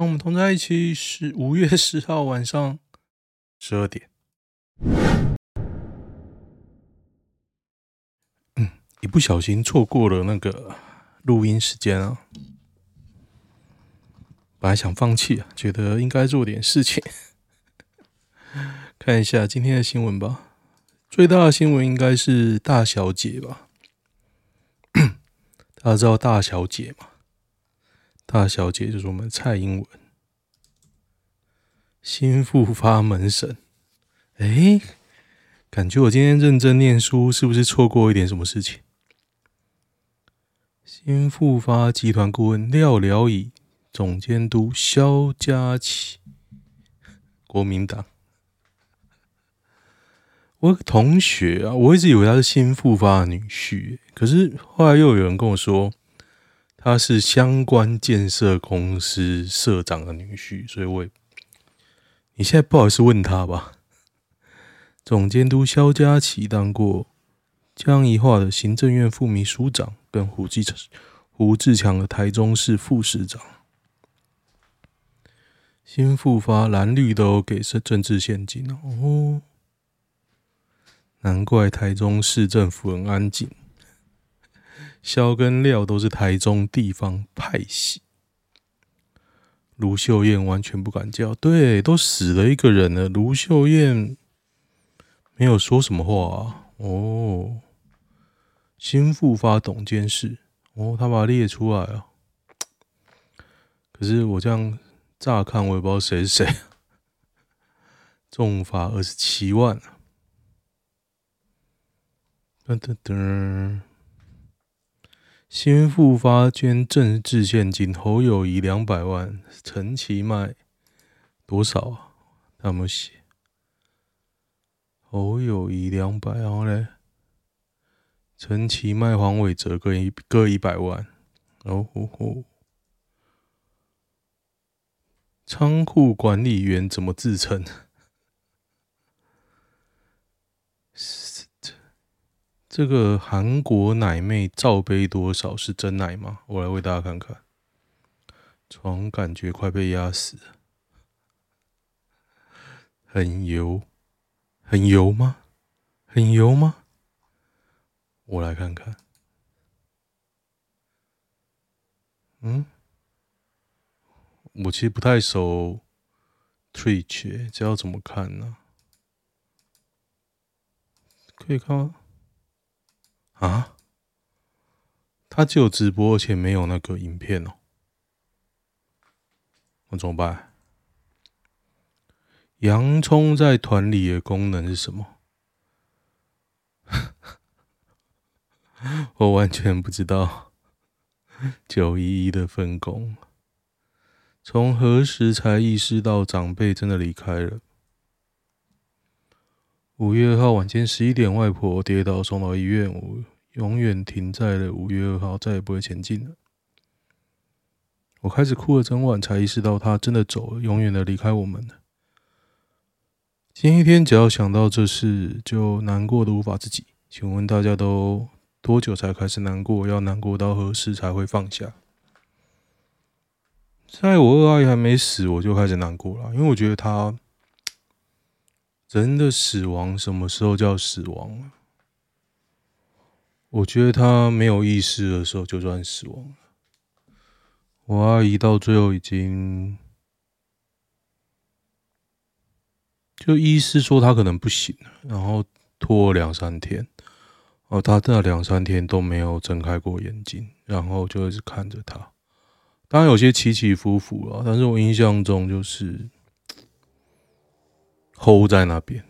那我们同在一起是五月十号晚上十二点。嗯，一不小心错过了那个录音时间啊！本来想放弃啊，觉得应该做点事情。看一下今天的新闻吧。最大的新闻应该是大小姐吧？大家知道大小姐吗？大小姐就是我们蔡英文，新复发门神。哎，感觉我今天认真念书，是不是错过一点什么事情？新复发集团顾问廖了以总监督萧佳琪，国民党。我同学啊，我一直以为他是新复发的女婿，可是后来又有人跟我说他是相关建设公司社长的女婿，所以我也，你现在不好意思问他吧？总监督萧佳琪当过江宜化的行政院副秘书长，跟胡志胡志强的台中市副市长。新复发蓝绿都给是政治献金哦。难怪台中市政府很安静，萧跟廖都是台中地方派系，卢秀燕完全不敢叫，对，都死了一个人了，卢秀燕没有说什么话啊。哦，新复发董监事，哦，他把它列出来啊。可是我这样乍看，我也不知道谁是谁，重罚二十七万。噔噔噔！新复发捐政治献金，侯友宜两百万，陈其迈多少啊？他们写侯友宜两百，然后嘞，陈其迈、黄伟哲各一各一百万。哦吼吼！仓库管理员怎么自称？这个韩国奶妹罩杯多少是真奶吗？我来为大家看看。床感觉快被压死了，很油，很油吗？很油吗？我来看看。嗯，我其实不太熟 Twitch，这要怎么看呢？可以看吗？啊，他只有直播，而且没有那个影片哦。那怎么办？洋葱在团里的功能是什么？我完全不知道。九一一的分工，从何时才意识到长辈真的离开了？五月二号晚间十一点，外婆跌倒送到医院，我永远停在了五月二号，再也不会前进了。我开始哭了整晚，才意识到她真的走了，永远的离开我们了。今天一天，只要想到这事，就难过的无法自己。请问大家都多久才开始难过？要难过到何时才会放下？在我二阿姨还没死，我就开始难过了，因为我觉得她。人的死亡什么时候叫死亡啊？我觉得他没有意识的时候就算死亡了。我阿姨到最后已经，就医师说他可能不行了，然后拖了两三天，哦，他那两三天都没有睁开过眼睛，然后就一直看着他。当然有些起起伏伏了，但是我印象中就是。Hold 在那边，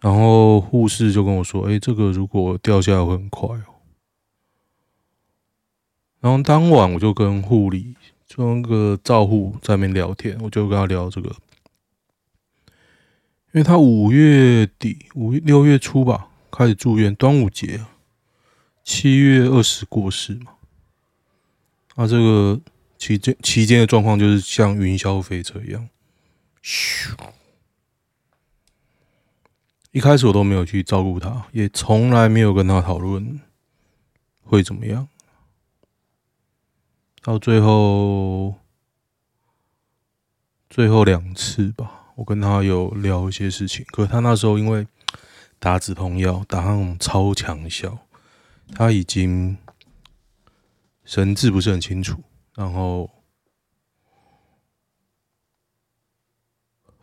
然后护士就跟我说：“哎，这个如果掉下来会很快哦。”然后当晚我就跟护理，就那个照护在那边聊天，我就跟他聊这个，因为他五月底、五六月初吧开始住院，端午节七月二十过世嘛。他这个期间期间的状况就是像云霄飞车一样。咻，一开始我都没有去照顾他，也从来没有跟他讨论会怎么样。到最后最后两次吧，我跟他有聊一些事情。可他那时候因为打止痛药，打那种超强效，他已经神志不是很清楚，然后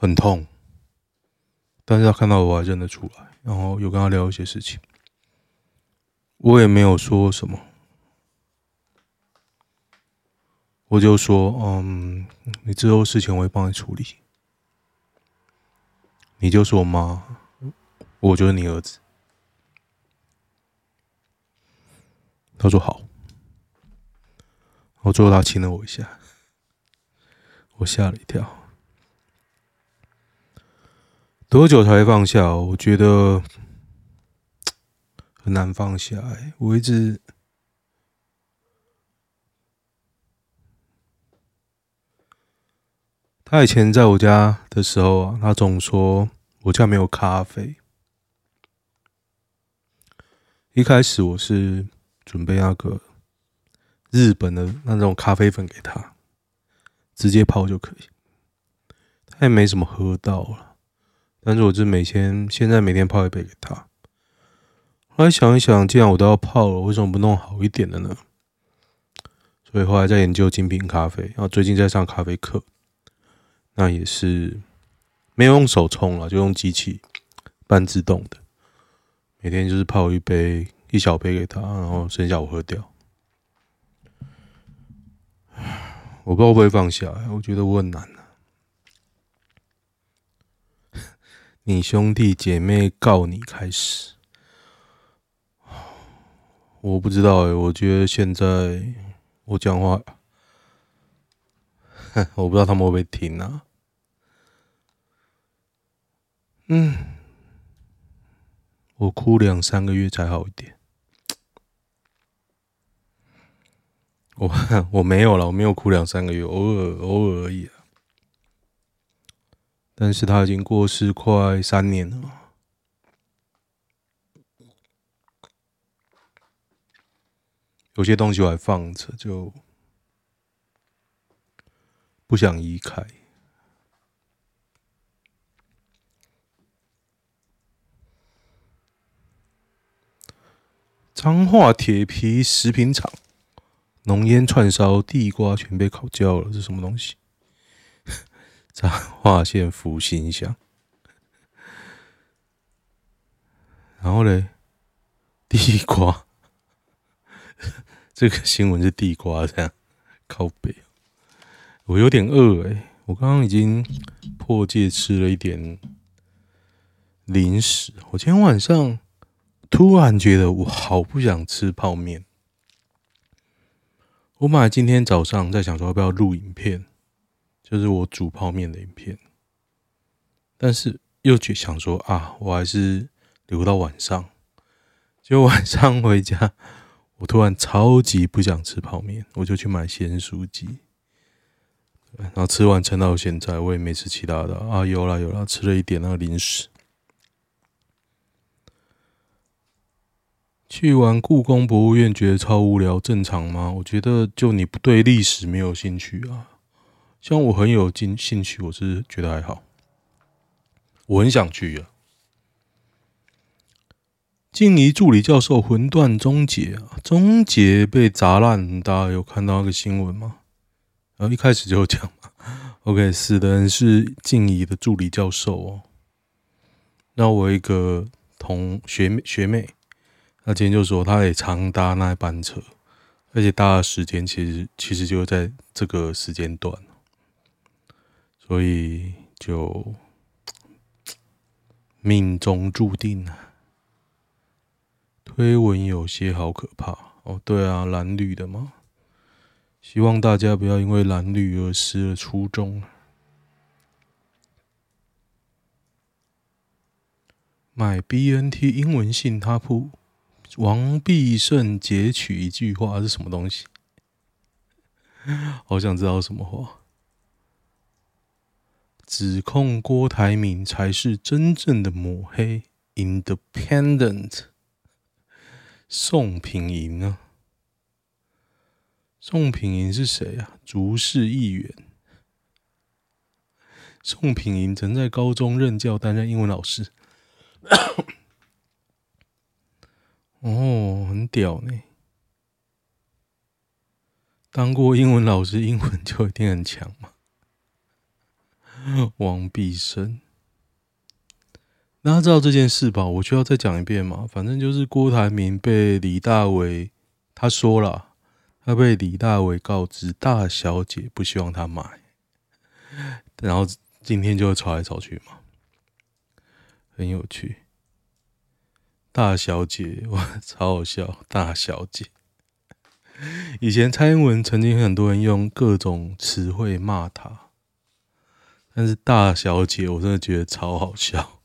很痛。但是他看到我还认得出来，然后有跟他聊一些事情，我也没有说什么。我就说，嗯，你之后事情我会帮你处理。你就是我妈，我就是你儿子。他说好。我最后他亲了我一下，我吓了一跳。多久才会放下？我觉得 很难放下。哎，我一直。他以前在我家的时候啊，他总说我家没有咖啡。一开始我是准备那个日本的那种咖啡粉给他，直接泡就可以。他也没什么喝到了，但是我是每天现在每天泡一杯给他。后来想一想，既然我都要泡了，为什么不弄好一点的呢？所以后来在研究精品咖啡，然后最近在上咖啡课。那也是没有用手冲了，就用机器半自动的。每天就是泡一杯一小杯给他，然后剩下我喝掉。我不知道会不会放下，我觉得我很难。你兄弟姐妹告你开始，我不知道哎，我觉得现在我讲话。我不知道他们会不会听啊？嗯，我哭两三个月才好一点。我 我没有了，我没有哭两三个月，偶尔偶尔而已。但是他已经过世快三年了，有些东西我还放着，就。不想移开。彰化铁皮食品厂，浓烟串烧，地瓜全被烤焦了，是什么东西？彰化县福兴乡。然后嘞，地瓜，这个新闻是地瓜这样靠北。我有点饿哎，我刚刚已经破戒吃了一点零食。我今天晚上突然觉得我好不想吃泡面。我本来今天早上在想说要不要录影片，就是我煮泡面的影片，但是又去想说啊，我还是留到晚上。结果晚上回家，我突然超级不想吃泡面，我就去买咸酥鸡。然后吃完撑到现在，我也没吃其他的啊，有了有了，吃了一点那个零食。去完故宫博物院觉得超无聊，正常吗？我觉得就你不对历史没有兴趣啊，像我很有兴兴趣，我是觉得还好，我很想去啊。静怡助理教授魂断终结啊，终结被砸烂，大家有看到那个新闻吗？然后一开始就讲嘛，OK，死的人是静怡的助理教授哦。那我一个同学学妹，她今天就说她也常搭那班车，而且搭的时间其实其实就在这个时间段，所以就命中注定啊。推文有些好可怕哦，对啊，蓝绿的嘛。希望大家不要因为蓝绿而失了初衷。买 BNT 英文信他铺，王必胜截取一句话是什么东西？好想知道什么话。指控郭台铭才是真正的抹黑，Independent。宋品莹呢？宋品莹是谁啊？竹市议员。宋品莹曾在高中任教，担任英文老师。哦，很屌呢！当过英文老师，英文就一定很强嘛。王必胜，大家知道这件事吧？我需要再讲一遍嘛？反正就是郭台铭被李大为他说了，他被李大为告知大小姐不希望他买，然后今天就会吵来吵去嘛，很有趣。大小姐，哇，超好笑！大小姐，以前蔡英文曾经很多人用各种词汇骂她，但是大小姐，我真的觉得超好笑，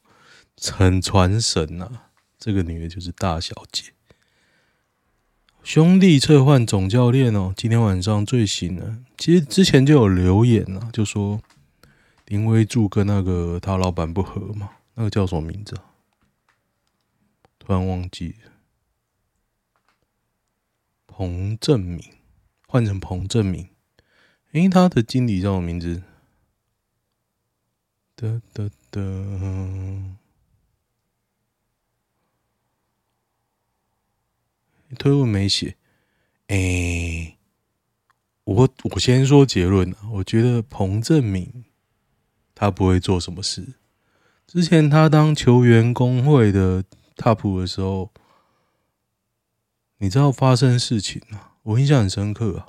很传神啊！这个女的就是大小姐。兄弟撤换总教练哦，今天晚上最新的，其实之前就有留言啊，就说林威助跟那个他老板不合嘛，那个叫什么名字？突然忘记了，彭正明换成彭正明，因为他的经理叫什么名字？得得得，推文没写。哎、我我先说结论啊，我觉得彭政闵他不会做什么事。之前他当球员工会的。踏普的时候，你知道发生事情啊？我印象很深刻啊！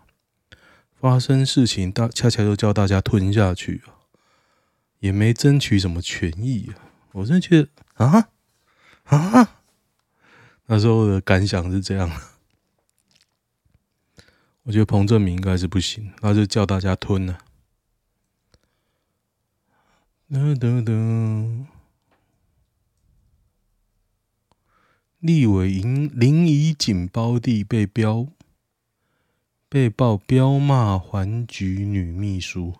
发生事情，大恰恰就叫大家吞下去啊，也没争取什么权益啊！我真的觉得啊啊，那时候的感想是这样。我觉得彭正明应该是不行，那就叫大家吞了。噔噔噔。立委林林宜景包地被标被曝飙骂环局女秘书，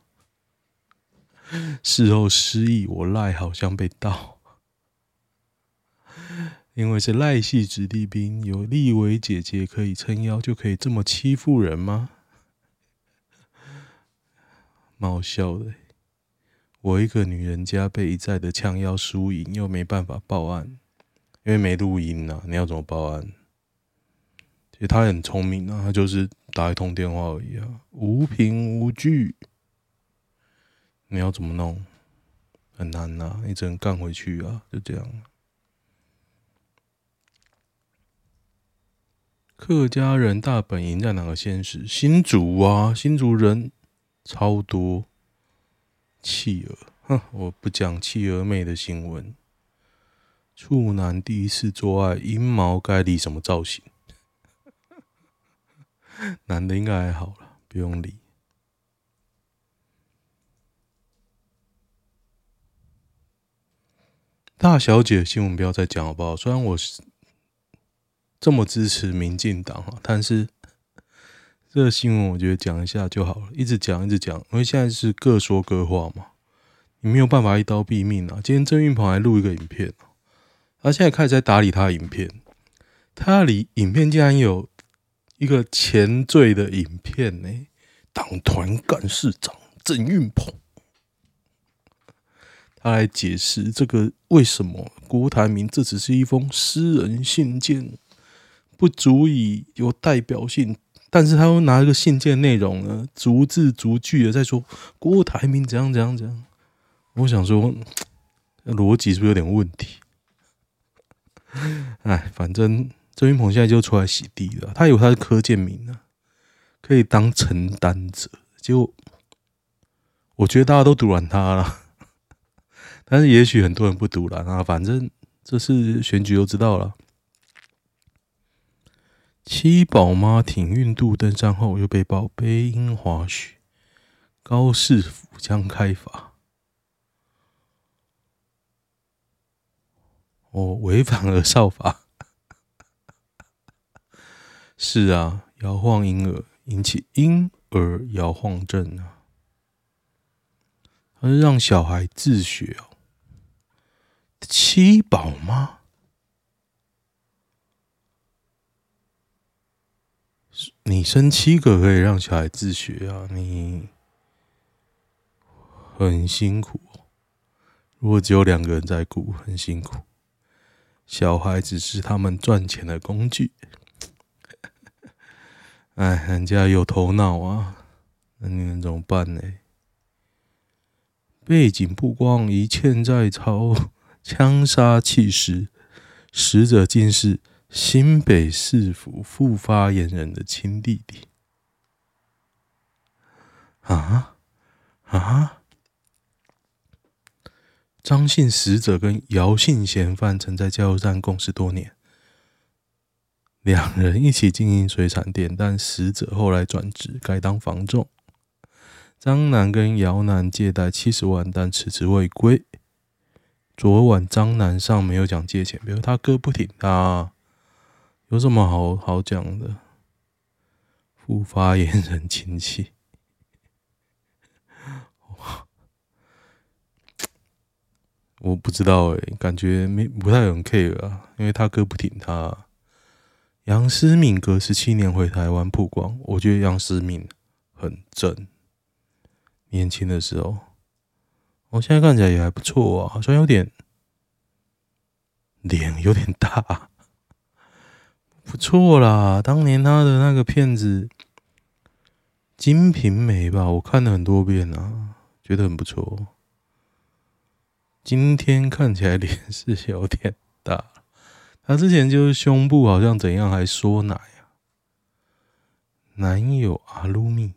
事后失忆，我赖好像被盗，因为是赖系子弟兵，有立委姐姐可以撑腰，就可以这么欺负人吗？蛮好笑的，我一个女人家被一再的呛腰输赢，又没办法报案。因为没录音呐、你要怎么报案？其实他很聪明啊，他就是打一通电话而已啊，无凭无据。你要怎么弄？很难呐、啊，你只能干回去啊，就这样。客家人大本营在哪个县市？新竹啊，新竹人超多。企鹅，哼，我不讲企鹅妹的新闻。处男第一次做爱，阴毛该理什么造型？男的应该还好了，不用理。大小姐新闻不要再讲好不好？虽然我是这么支持民进党啊，但是这个新闻我觉得讲一下就好了，一直讲一直讲，因为现在是各说各话嘛，你没有办法一刀毙命啊。今天郑运鹏还录一个影片。他现在开始在打理他的影片，他里影片竟然有一个前缀的影片呢，党团干事长郑运鹏，他来解释这个为什么郭台铭这只是一封私人信件，不足以有代表性，但是他又拿一个信件内容呢，逐字逐句的在说郭台铭怎样怎样怎样，我想说 逻辑是不是有点问题？哎，反正郑云鹏现在就出来洗地了。他以为他是柯建铭呢，可以当承担者。结果我觉得大家都赌烂他了，但是也许很多人不读了啊。反正这次选举都知道了。七宝妈挺孕度登山后又被曝背阴滑雪，高市府将开罚。哦，违反儿少法，是啊，摇晃婴儿引起婴儿摇晃症啊，他是让小孩自学哦，七宝吗？你生七个可以让小孩自学啊，你很辛苦。如果只有两个人在顾，很辛苦。小孩只是他们赚钱的工具。哎，人家有头脑啊，那你能怎么办呢？背景曝光，一欠在朝，枪杀弃尸，死者竟是新北市府副发言人的亲弟弟。啊啊！张姓死者跟姚姓嫌犯曾在加油站共事多年，两人一起经营水产店，但死者后来转职改当房仲。张男跟姚男借贷七十万，但迟迟未归。昨晚张南上没有讲借钱，比如他哥不挺他，有什么好好讲的？副发言人亲戚，我不知道哎，感觉没不太有人 care 啊，因为他哥不挺他。杨思敏隔十七年回台湾曝光，我觉得杨思敏很正。年轻的时候，我现在看起来也还不错啊，好像有点脸有点大，不错啦。当年他的那个片子《金瓶梅》吧，我看了很多遍啊，觉得很不错。今天看起来脸是有点大，他之前就是胸部好像怎样还说奶啊，男友阿鲁米。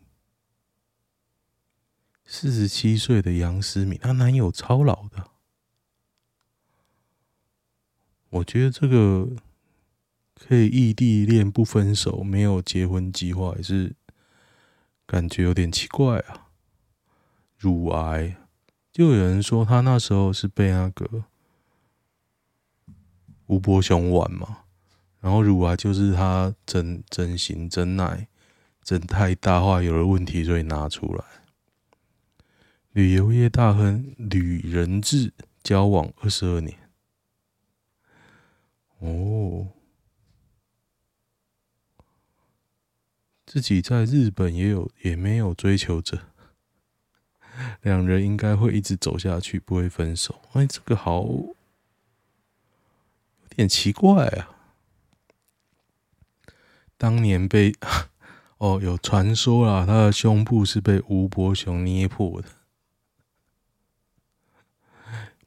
四十七岁的杨思敏，她男友超老的。我觉得这个可以异地恋不分手，没有结婚计划，也是感觉有点奇怪啊。乳癌，就有人说他那时候是被那个吴伯雄玩嘛，然后乳癌就是他整整形整奶整太大话有了问题，所以拿出来。旅游业大亨吕仁志交往二十二年，哦，自己在日本也有也没有追求者，两人应该会一直走下去，不会分手。哎，这个好有点奇怪啊！当年被 哦，有传说啦，他的胸部是被吴伯雄捏破的。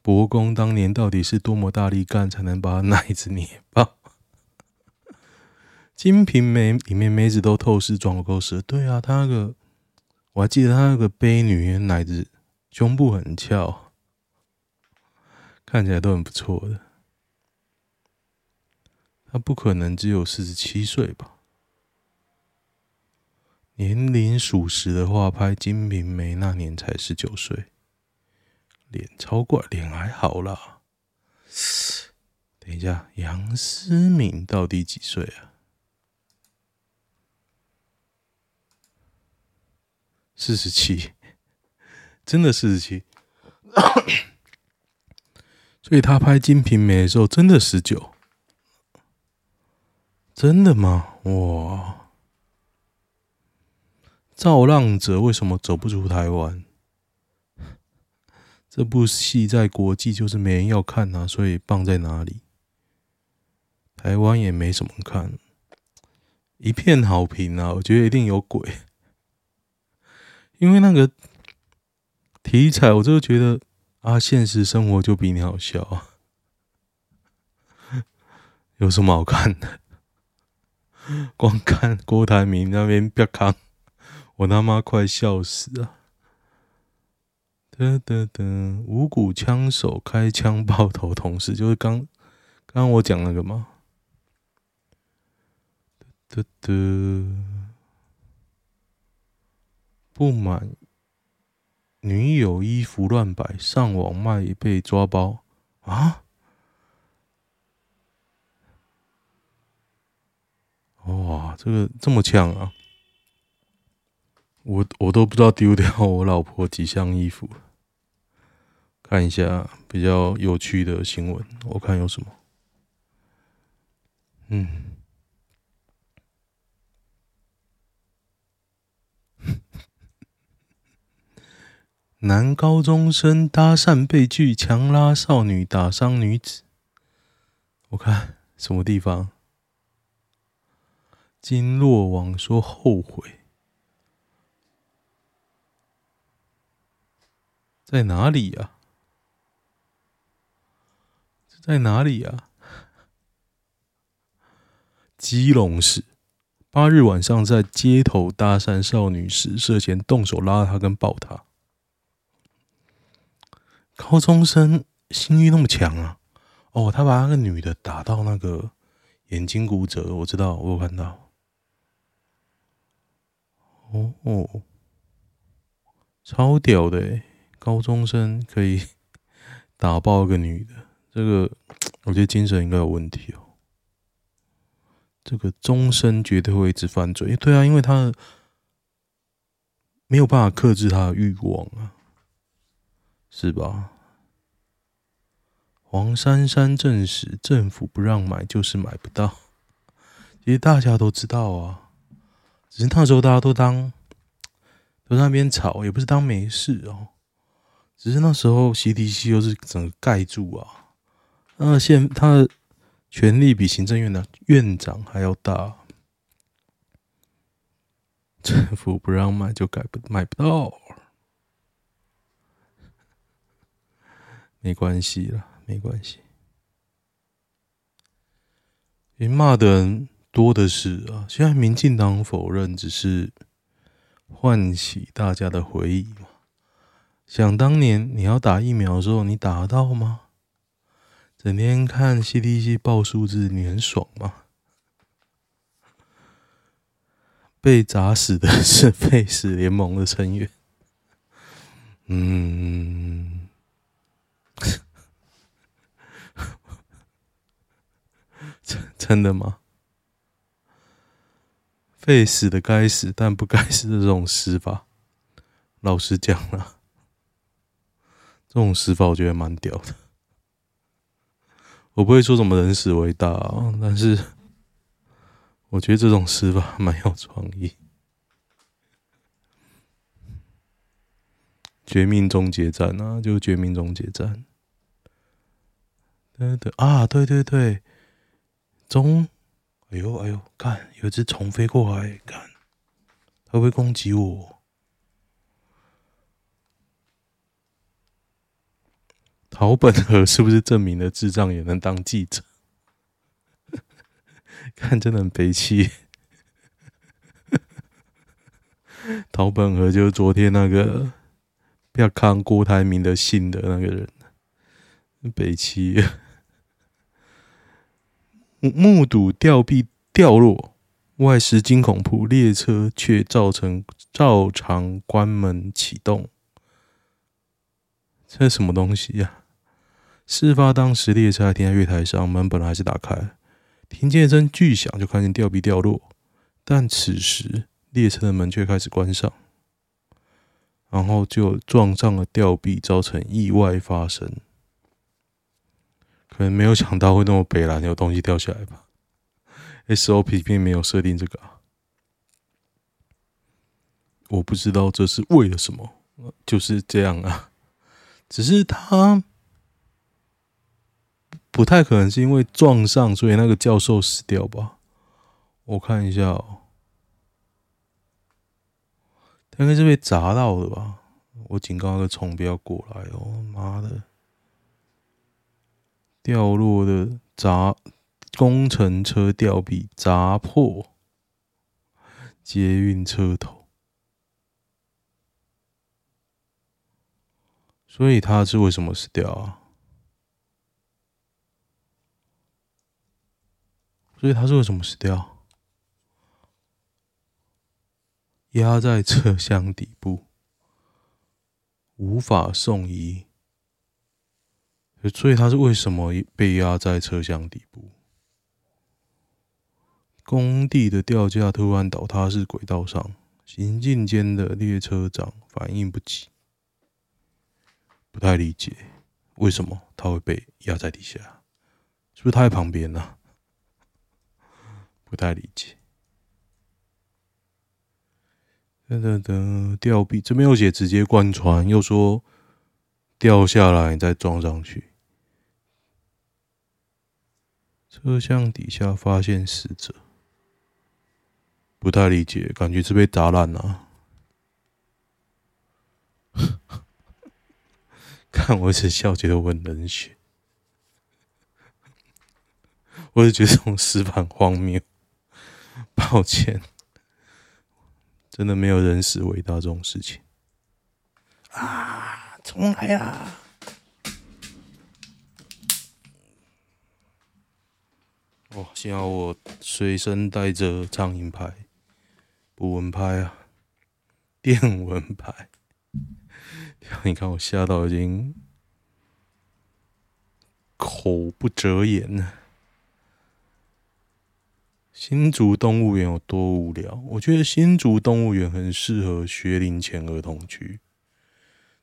伯公当年到底是多么大力干，才能把奶子捏爆？《金瓶梅》里面梅子都透视装够实，对啊，他那个我还记得他那个悲女奶子胸部很翘，看起来都很不错的。他不可能只有四十七岁吧？年龄属实的话，拍《金瓶梅》那年才十九岁。脸超怪，脸还好啦。等一下，杨思敏到底几岁啊？四十七，真的四十七。所以他拍《金瓶梅》的时候真的十九，真的吗？哇！造浪者为什么走不出台湾？这部戏在国际就是没人要看啊，所以棒在哪里？台湾也没什么看，一片好评啊！我觉得一定有鬼，因为那个题材，我就觉得啊，现实生活就比你好笑啊，有什么好看的？光看郭台铭那边别看，我他妈快笑死啊！得得得，无辜枪手开枪爆头同事，就是刚刚我讲那个吗？得得，不满女友衣服乱摆，上网卖被抓包啊！哇，这个这么呛啊！我我都不知道丢掉我老婆几箱衣服。看一下比较有趣的新闻，我看有什么。嗯，男高中生搭讪被拒，强拉少女打伤女子。我看什么地方？金落网说后悔，在哪里呀？在哪里呀？基隆市八日晚上在街头搭讪少女时，涉嫌动手拉她跟抱她。高中生性欲那么强啊！哦，他把那个女的打到那个眼睛骨折，我知道，我有看到。哦哦，超屌的，高中生可以 打爆一个女的，这个 我觉得精神应该有问题哦。这个终身绝对会一直犯罪，对啊，因为他没有办法克制他的欲望啊。是吧？黄珊珊证实，政府不让买就是买不到。其实大家都知道啊，只是那时候大家都当都在那边吵，也不是当没事哦。只是那时候 CDC 又是整个盖住啊，那现他的权力比行政院的院长还要大，政府不让卖就改不买不到。没关系了，没关系。你骂的人多的是啊！现在民进党否认，只是唤起大家的回忆嘛。想当年你要打疫苗的时候，你打得到吗？整天看 CDC 报数字，你很爽吗？被砸死的是废死联盟的成员。嗯。真真的吗？废死的该死，但不该死的这种死法，老实讲了，这种死法我觉得蛮屌的。我不会说什么人死为大啊，但是我觉得这种死法蛮有创意。绝命终结战啊，就绝命终结战。对对啊，对对对。中，哎呦哎呦，看有一只虫飞过来，看它会不会攻击我？桃本和是不是证明了智障也能当记者？看真的很悲戚。桃本和就是昨天那个不要看郭台铭的信的那个人，悲戚。目睹吊臂掉落，外实惊恐怖，列车却造成照常关门启动。这是什么东西呀、事发当时，列车还停在月台上，门本来还是打开，听见一声巨响，就看见吊臂掉落。但此时列车的门却开始关上，然后就撞上了吊臂，造成意外发生。可能没有想到会那么北烂，有东西掉下来吧？SOP 并没有设定这个，我不知道这是为了什么，就是这样啊。只是他不太可能是因为撞上，所以那个教授死掉吧？我看一下哦，他应该是被砸到的吧？我警告那个虫不要过来哦！妈的！掉落的砸工程车吊臂砸破捷运车头，所以他是为什么死掉啊？所以他是为什么死掉？压在车厢底部，无法送医。所以他是为什么被压在车厢底部？工地的吊架突然倒塌至轨道上，行进间的列车长反应不及，不太理解为什么他会被压在底下，是不是他在旁边呢、不太理解。等等等，吊臂这边有写直接贯穿，又说掉下来再装上去。车厢底下发现死者，不太理解，感觉是被砸烂了。看我一直笑，觉得我很冷血。我也觉得这种死法很荒谬。抱歉，真的没有人死伟大这种事情。啊，重来啊！哇，幸好我随身带着苍蝇拍、捕蚊拍啊，电蚊拍。你看我吓到已经口不择言了。新竹动物园有多无聊？我觉得新竹动物园很适合学龄前儿童去，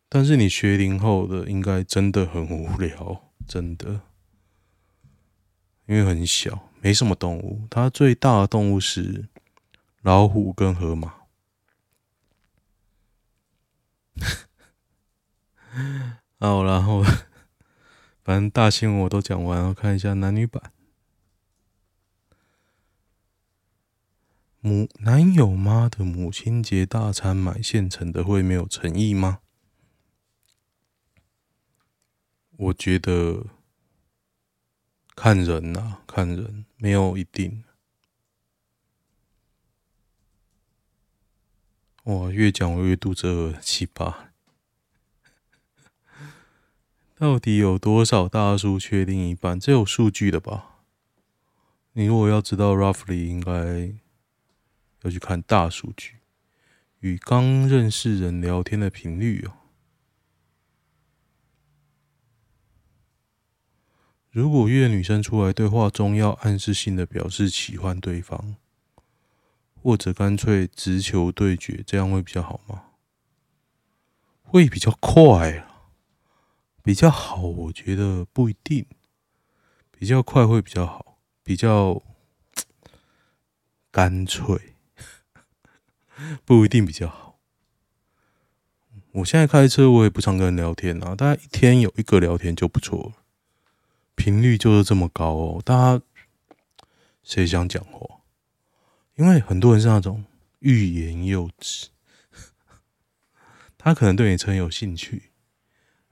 但是你学龄后的应该真的很无聊，真的。因为很小，没什么动物。它最大的动物是老虎跟河马。好，然后反正大新闻我都讲完了，看一下男女版。母男友妈的母亲节大餐买现成的会没有诚意吗？我觉得。看人呐、看人没有一定。哇，越讲我越肚子饿，七八。到底有多少大叔缺另一半？这有数据的吧？你如果要知道 roughly，应该要去看大数据，与刚认识人聊天的频率哦。如果约女生出来对话中要暗示性的表示喜欢对方，或者干脆直球对决，这样会比较好吗？会比较快啊，比较好，我觉得不一定。比较快会比较好，比较 干脆，不一定比较好。我现在开车，我也不常跟人聊天啊，大概一天有一个聊天就不错了。频率就是这么高哦，大家谁想讲话？因为很多人是那种欲言又止，他可能对你车有兴趣，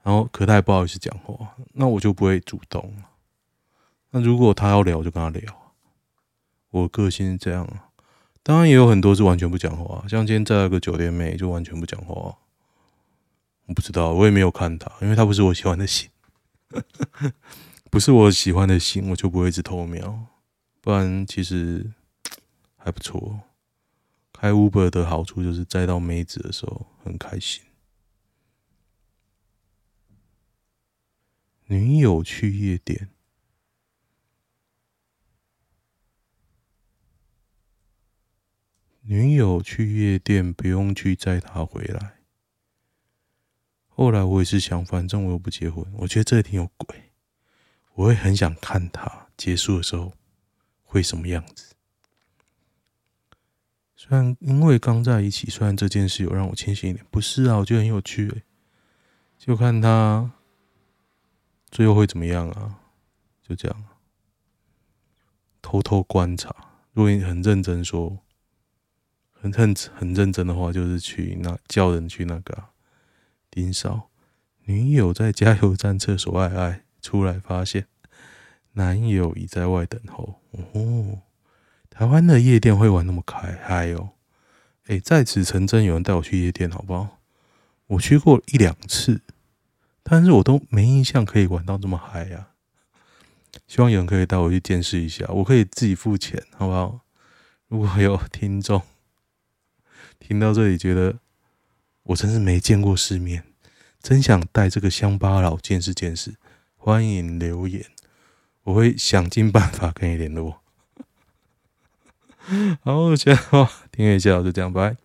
然后可他也不好意思讲话，那我就不会主动。那如果他要聊，我就跟他聊。我个性是这样啊，当然也有很多是完全不讲话，像今天在那个酒店妹就完全不讲话。我不知道，我也没有看她，因为她不是我喜欢的型。不是我喜欢的型，我就不会一直偷瞄。不然其实还不错。开 Uber 的好处就是载到妹子的时候很开心。女友去夜店，女友去夜店不用去载她回来。后来我也是想，反正我又不结婚，我觉得这挺有鬼。我会很想看他结束的时候会什么样子。虽然因为刚在一起，虽然这件事有让我清醒一点，不是啊，我觉得很有趣诶。就看他最后会怎么样啊？就这样，偷偷观察。如果你很认真说，很很很认真的话，就是去那叫人去那个盯梢女友在加油站厕所爱爱。出来发现男友已在外等候。哦，台湾的夜店会玩那么开嗨哦！哎，在此成真，有人带我去夜店好不好？我去过一两次，但是我都没印象可以玩到这么嗨呀。希望有人可以带我去见识一下，我可以自己付钱，好不好？如果有听众听到这里，觉得我真是没见过世面，真想带这个乡巴佬见识见识。欢迎留言，我会想尽办法跟你联络。好，我觉得，哦，听一下，就这样，拜拜。